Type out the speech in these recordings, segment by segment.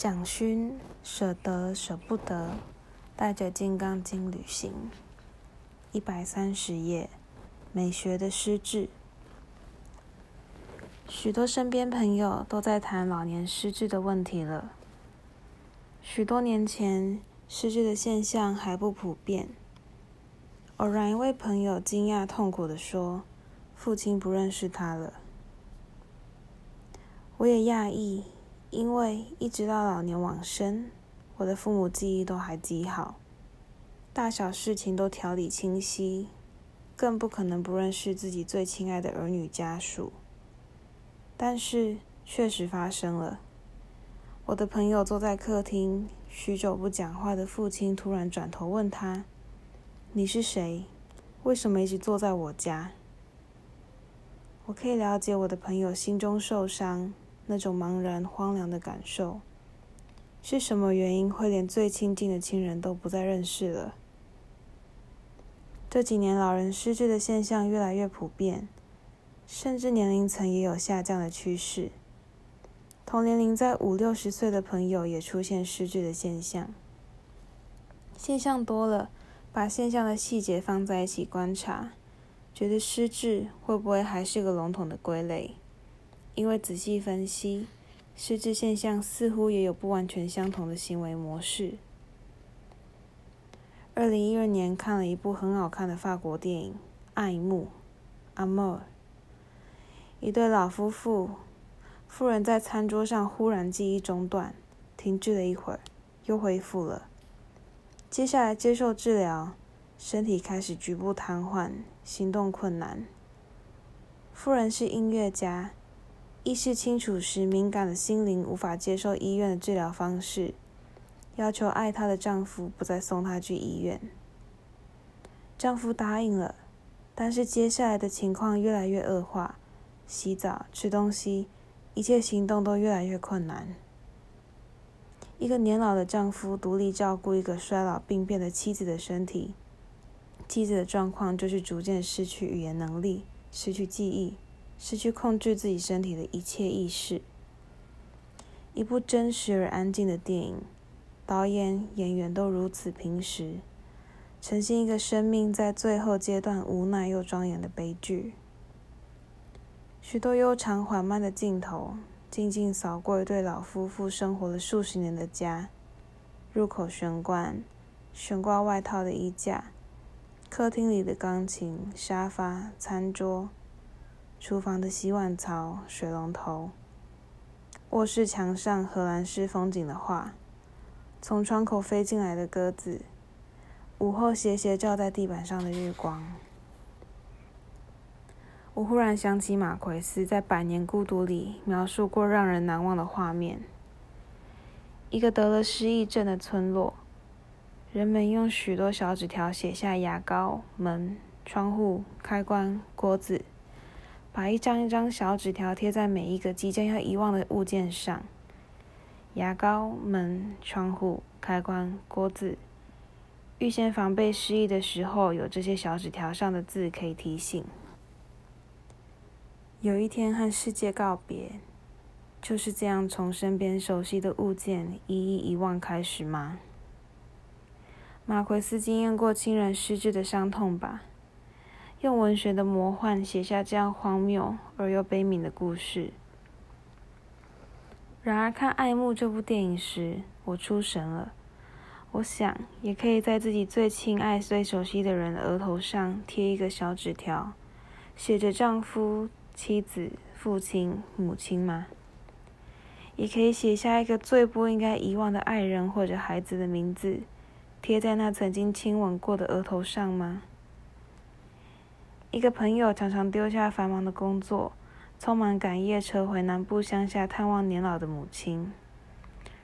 蒋勋舍得舍不得，带着《金刚经》旅行。一百三十页，美学的失智。许多身边朋友都在谈老年失智的问题了。许多年前，失智的现象还不普遍。偶然一位朋友惊讶痛苦地说：“父亲不认识他了。”我也讶异。因为一直到老年往生，我的父母记忆都还极好，大小事情都条理清晰，更不可能不认识自己最亲爱的儿女家属。但是确实发生了，我的朋友坐在客厅，许久不讲话的父亲突然转头问他：“你是谁？为什么一直坐在我家？”我可以了解我的朋友心中受伤。那种茫然荒凉的感受，是什么原因会连最亲近的亲人都不再认识了？这几年老人失智的现象越来越普遍，甚至年龄层也有下降的趋势。同年龄在五六十岁的朋友也出现失智的现象。现象多了，把现象的细节放在一起观察，觉得失智会不会还是个笼统的归类？因为仔细分析，失智现象似乎也有不完全相同的行为模式。二零一二年看了一部很好看的法国电影《爱慕》（Amour）。一对老夫妇，妇人在餐桌上忽然记忆中断，停滞了一会儿，又恢复了。接下来接受治疗，身体开始局部瘫痪，行动困难。夫人是音乐家。意识清楚时，敏感的心灵无法接受医院的治疗方式，要求爱她的丈夫不再送她去医院。丈夫答应了，但是接下来的情况越来越恶化，洗澡、吃东西，一切行动都越来越困难。一个年老的丈夫独立照顾一个衰老病变的妻子的身体，妻子的状况就是逐渐失去语言能力，失去记忆。失去控制自己身体的一切意识。一部真实而安静的电影，导演、演员都如此平实，呈现一个生命在最后阶段无奈又庄严的悲剧。许多悠长缓慢的镜头，静静扫过一对老夫妇生活了数十年的家：入口悬挂、悬挂外套的衣架，客厅里的钢琴、沙发、餐桌。厨房的洗碗槽、水龙头，卧室墙上荷兰式风景的画，从窗口飞进来的鸽子，午后斜斜照在地板上的日光。我忽然想起马奎斯在《百年孤独》里描述过让人难忘的画面：一个得了失忆症的村落，人们用许多小纸条写下牙膏、门、窗户、开关、锅子。把一张一张小纸条贴在每一个即将要遗忘的物件上。牙膏、门、窗户、开关、锅子，预先防备失忆的时候，有这些小纸条上的字可以提醒。有一天和世界告别，就是这样从身边熟悉的物件一一遗忘开始吗？马奎斯经验过亲人失智的伤痛吧？用文学的魔幻写下这样荒谬而又悲悯的故事。然而，看《爱慕》这部电影时，我出神了。我想，也可以在自己最亲爱、最熟悉的人的额头上贴一个小纸条，写着丈夫、妻子、父亲、母亲吗？也可以写下一个最不应该遗忘的爱人或者孩子的名字，贴在那曾经亲吻过的额头上吗？一个朋友常常丢下繁忙的工作，匆忙赶夜车回南部乡下探望年老的母亲。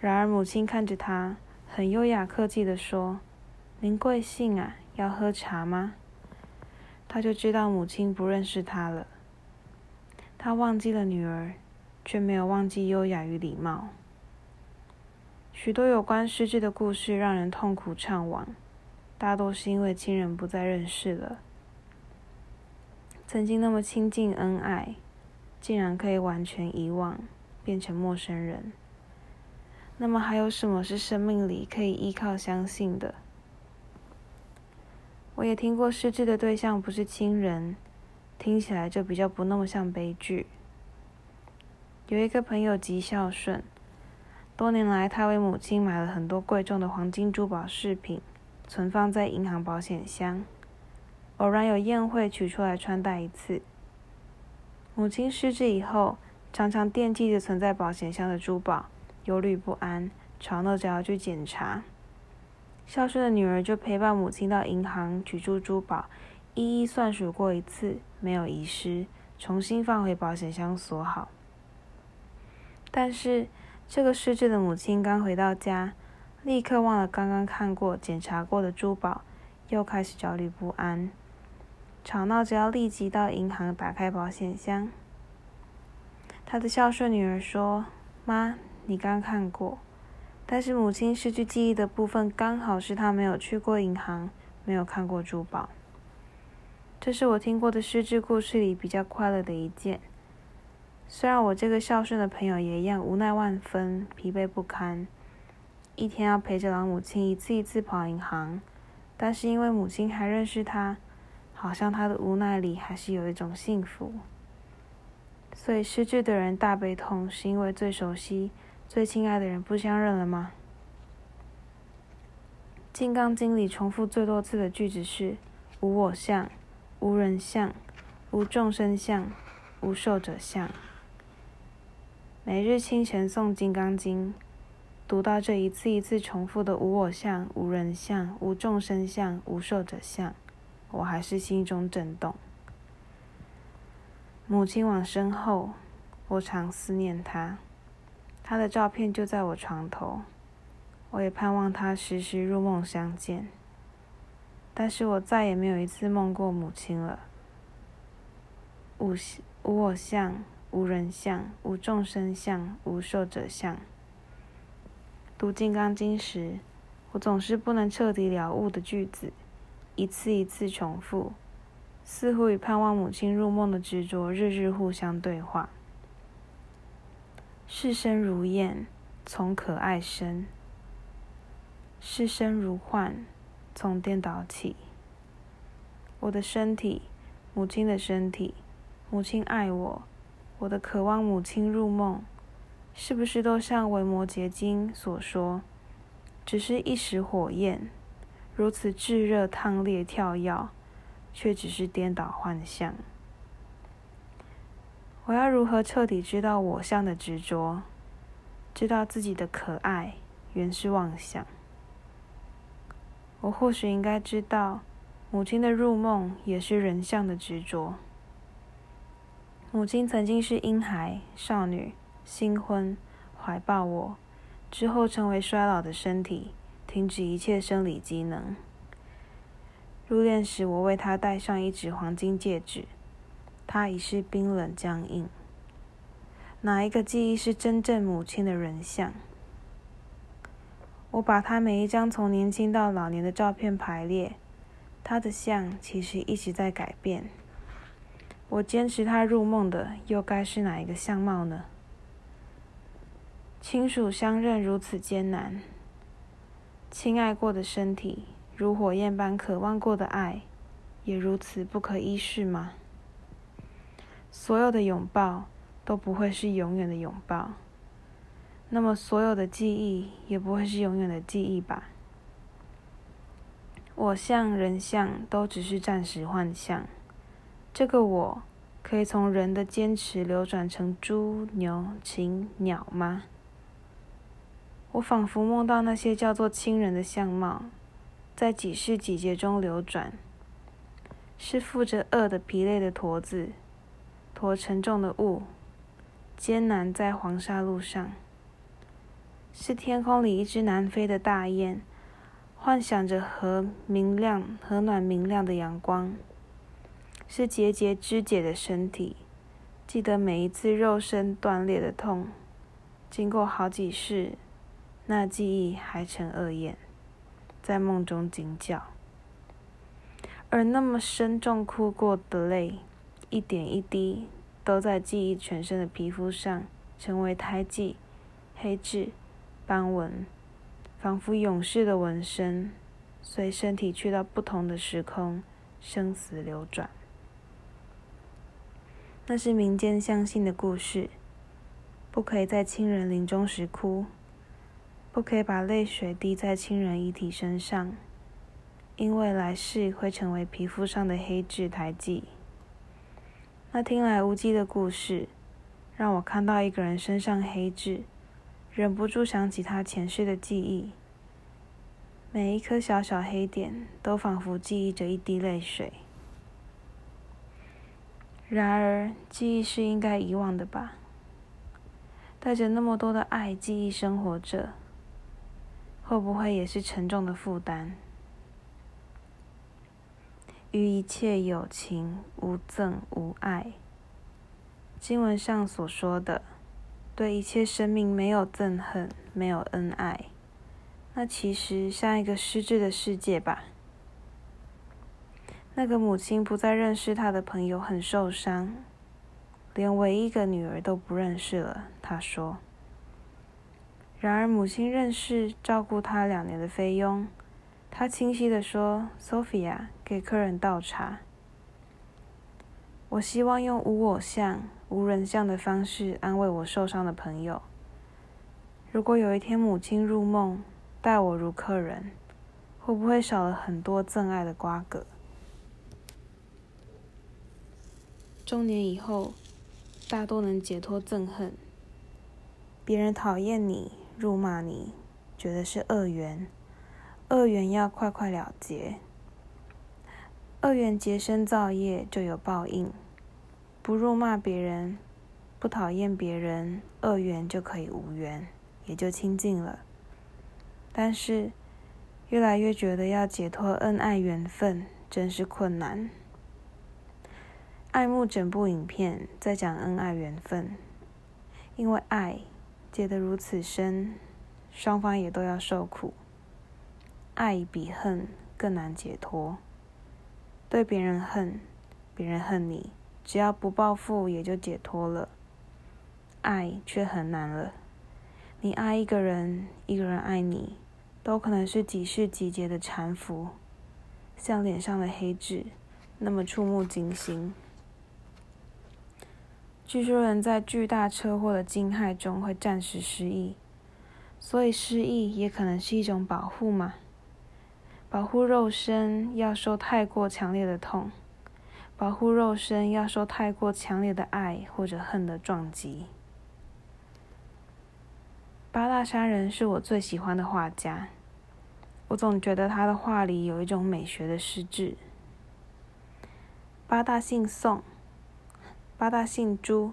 然而母亲看着他，很优雅客气地说：“您贵姓啊？要喝茶吗？”他就知道母亲不认识他了。他忘记了女儿，却没有忘记优雅与礼貌。许多有关失智的故事让人痛苦怅惘，大多是因为亲人不再认识了。曾经那么亲近恩爱，竟然可以完全遗忘，变成陌生人。那么还有什么是生命里可以依靠相信的？我也听过失智的对象不是亲人，听起来就比较不那么像悲剧。有一个朋友极孝顺，多年来他为母亲买了很多贵重的黄金珠宝饰品，存放在银行保险箱，偶然有宴会取出来穿戴一次。母亲失智以后，常常惦记着存在保险箱的珠宝，忧虑不安，吵闹着要去检查。孝顺的女儿就陪伴母亲到银行取出珠宝，一一算数过一次，没有遗失，重新放回保险箱锁好。但是这个失智的母亲刚回到家，立刻忘了刚刚看过、检查过的珠宝，又开始焦虑不安，吵闹着要立即到银行打开保险箱。他的孝顺女儿说：“妈，你刚看过。”但是母亲失去记忆的部分，刚好是她没有去过银行，没有看过珠宝。这是我听过的失智故事里比较快乐的一件。虽然我这个孝顺的朋友也一样无奈万分、疲惫不堪，一天要陪着老母亲一次一次跑银行，但是因为母亲还认识他，好像他的无奈里还是有一种幸福。所以失智的人大悲痛，是因为最熟悉。最亲爱的人不相认了吗？《金刚经》里重复最多次的句子是“无我相，无人相，无众生相，无寿者相”。每日清晨诵《金刚经》，读到这一次一次重复的“无我相，无人相，无众生相，无寿者相”，我还是心中震动。母亲往身后，我常思念她。她的照片就在我床头，我也盼望她时时入梦相见。但是我再也没有一次梦过母亲了。无无我相，无人相，无众生相，无寿者相。读《金刚经》时，我总是不能彻底了悟的句子，一次一次重复，似乎与盼望母亲入梦的执着日日互相对话。视生如燕，从可爱生；视生如幻，从颠倒起。我的身体，母亲的身体，母亲爱我，我的渴望母亲入梦，是不是都像《维摩诘经》所说，只是一时火焰，如此炙热、烫烈、跳跃，却只是颠倒幻象？我要如何彻底知道我相的执着？知道自己的可爱原是妄想。我或许应该知道，母亲的入梦也是人相的执着。母亲曾经是婴孩、少女，新婚，怀抱我，之后成为衰老的身体，停止一切生理机能。入殓时，我为她戴上一指黄金戒指。他已是冰冷僵硬。哪一个记忆是真正母亲的人像？我把他每一张从年轻到老年的照片排列，他的像其实一直在改变。我坚持他入梦的又该是哪一个相貌呢？亲属相认如此艰难，亲爱过的身体如火焰般渴望过的爱，也如此不可一世吗？所有的拥抱都不会是永远的拥抱，那么所有的记忆也不会是永远的记忆吧？我像人像都只是暂时幻象，这个我可以从人的坚持流转成猪、牛、禽、鸟吗？我仿佛梦到那些叫做亲人的相貌，在几世几劫中流转，是负着恶的疲累的驼子。驮沉重的物，艰难在黄沙路上。是天空里一只南飞的大雁，幻想着和明亮、和暖明亮的阳光。是节节肢解的身体，记得每一次肉身断裂的痛。经过好几世，那记忆还成恶雁，在梦中惊叫。而那么深重哭过的泪。一点一滴都在记忆全身的皮肤上，成为胎记、黑痣、斑纹，仿佛勇士的纹身，随身体去到不同的时空，生死流转。那是民间相信的故事，不可以在亲人临终时哭，不可以把泪水滴在亲人遗体身上，因为来世会成为皮肤上的黑痣胎记。那听来无稽的故事，让我看到一个人身上黑痣，忍不住想起他前世的记忆。每一颗小小黑点，都仿佛记忆着一滴泪水。然而，记忆是应该遗忘的吧？带着那么多的爱，记忆生活着，会不会也是沉重的负担？于一切有情无憎无爱。经文上所说的，对一切生命没有憎恨，没有恩爱，那其实像一个失智的世界吧。那个母亲不再认识她的朋友，很受伤，连唯一一个女儿都不认识了。她说。然而母亲认识照顾他两年的菲佣，他清晰地说：“Sophia，给客人倒茶。我希望用无我相、无人相的方式安慰我受伤的朋友。如果有一天母亲入梦，待我如客人，会不会少了很多憎爱的瓜葛？”中年以后，大多能解脱憎恨。别人讨厌你、辱骂你，觉得是恶缘，恶缘要快快了结。恶缘结生造业，就有报应。不辱骂别人，不讨厌别人，恶缘就可以无缘，也就清净了。但是，越来越觉得要解脱恩爱缘分，真是困难。爱慕整部影片在讲恩爱缘分，因为爱结得如此深，双方也都要受苦。爱比恨更难解脱。对别人恨，别人恨你，只要不报复也就解脱了。爱却很难了。你爱一个人，一个人爱你，都可能是几世几劫的缠缚，像脸上的黑痣，那么触目惊心。据说人在巨大车祸的惊骇中会暂时失忆，所以失忆也可能是一种保护嘛？保护肉身要受太过强烈的痛，保护肉身要受太过强烈的爱或者恨的撞击。八大山人是我最喜欢的画家，我总觉得他的画里有一种美学的失智。八大姓宋。八大姓朱，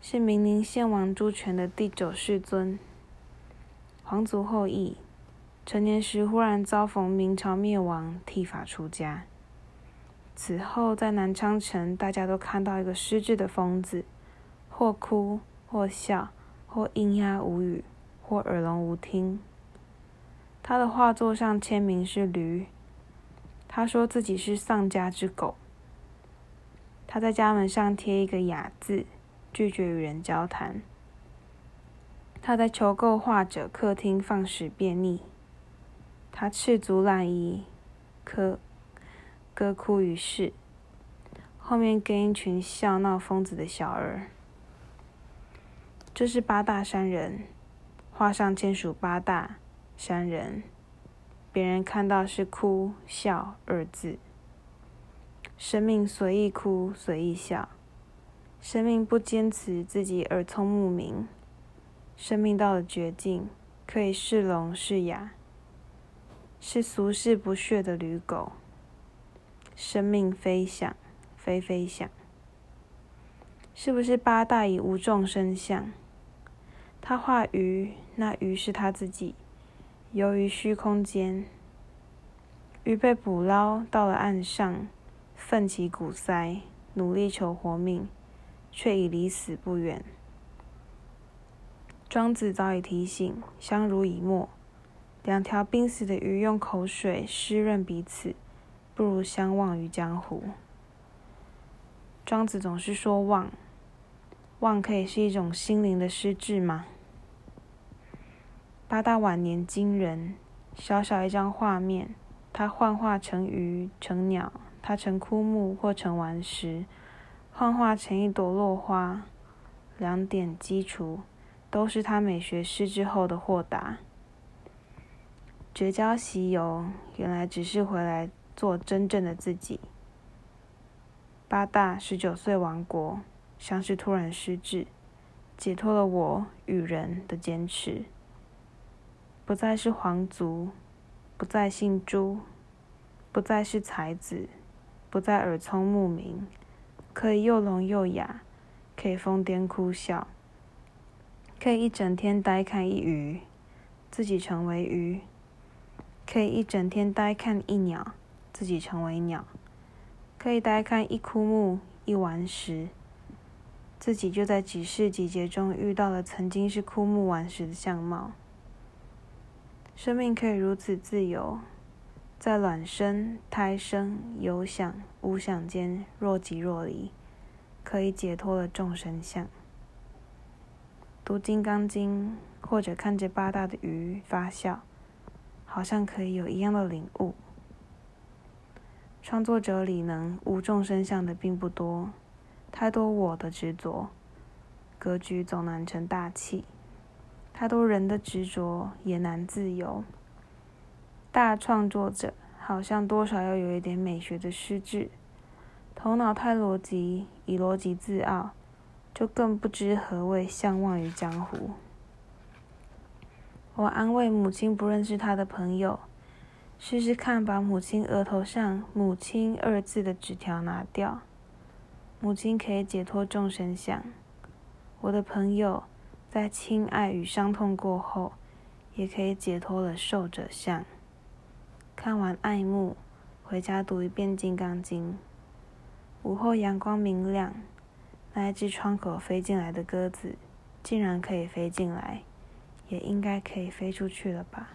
是明宁献王朱权的第九世尊，皇族后裔。成年时忽然遭逢明朝灭亡，剃发出家。此后在南昌城，大家都看到一个失智的疯子，或哭或笑，或咿呀无语，或耳聋无听。他的画作上签名是驴，他说自己是丧家之狗。他在家门上贴一个“雅”字，拒绝与人交谈。他在求购画者客厅放屎便溺。他赤足烂衣，歌歌哭于世。后面跟一群笑闹疯子的小儿。这是八大山人，画上签署八大山人，别人看到是哭笑二字。生命随意哭，随意笑；生命不坚持自己耳聪目明；生命到了绝境，可以是聋是哑，是俗世不屑的驴狗。生命飞翔，飞飞翔，是不是八大以无众生相？他画鱼，那鱼是他自己，游于虚空间。鱼被捕捞到了岸上。奋起骨塞，努力求活命，却已离死不远。庄子早已提醒：相濡以沫，两条濒死的鱼用口水湿润彼此，不如相忘于江湖。庄子总是说忘，忘可以是一种心灵的失智吗？八大晚年惊人，小小一张画面，他幻化成鱼，成鸟，他成枯木或成顽石，幻化成一朵落花，两点基础，都是他美学失之后的豁达。绝交西游，原来只是回来做真正的自己。八大十九岁亡国，像是突然失智，解脱了我与人的坚持。不再是皇族，不再姓朱，不再是才子，不再耳聪目明，可以又聋又哑，可以疯癫哭笑，可以一整天呆看一鱼，自己成为鱼；可以一整天呆看一鸟，自己成为鸟；可以呆看一枯木、一顽石，自己就在几世几劫中遇到了曾经是枯木顽石的相貌。生命可以如此自由，在卵生、胎生、有想、无想间若即若离，可以解脱了众生相。读《金刚经》或者看着八大的鱼发笑，好像可以有一样的领悟。创作者里能无众生相的并不多，太多我的执着，格局总难成大器。太多人的执着也难自由。大创作者好像多少要有一点美学的失智，头脑太逻辑，以逻辑自傲，就更不知何谓相忘于江湖。我安慰母亲不认识他的朋友，试试看把母亲额头上“母亲”二字的纸条拿掉，母亲可以解脱众生相。我的朋友。在亲爱与伤痛过后，也可以解脱了受者相。看完爱慕，回家读一遍《金刚经》。午后阳光明亮，那一只窗口飞进来的鸽子，竟然可以飞进来，也应该可以飞出去了吧。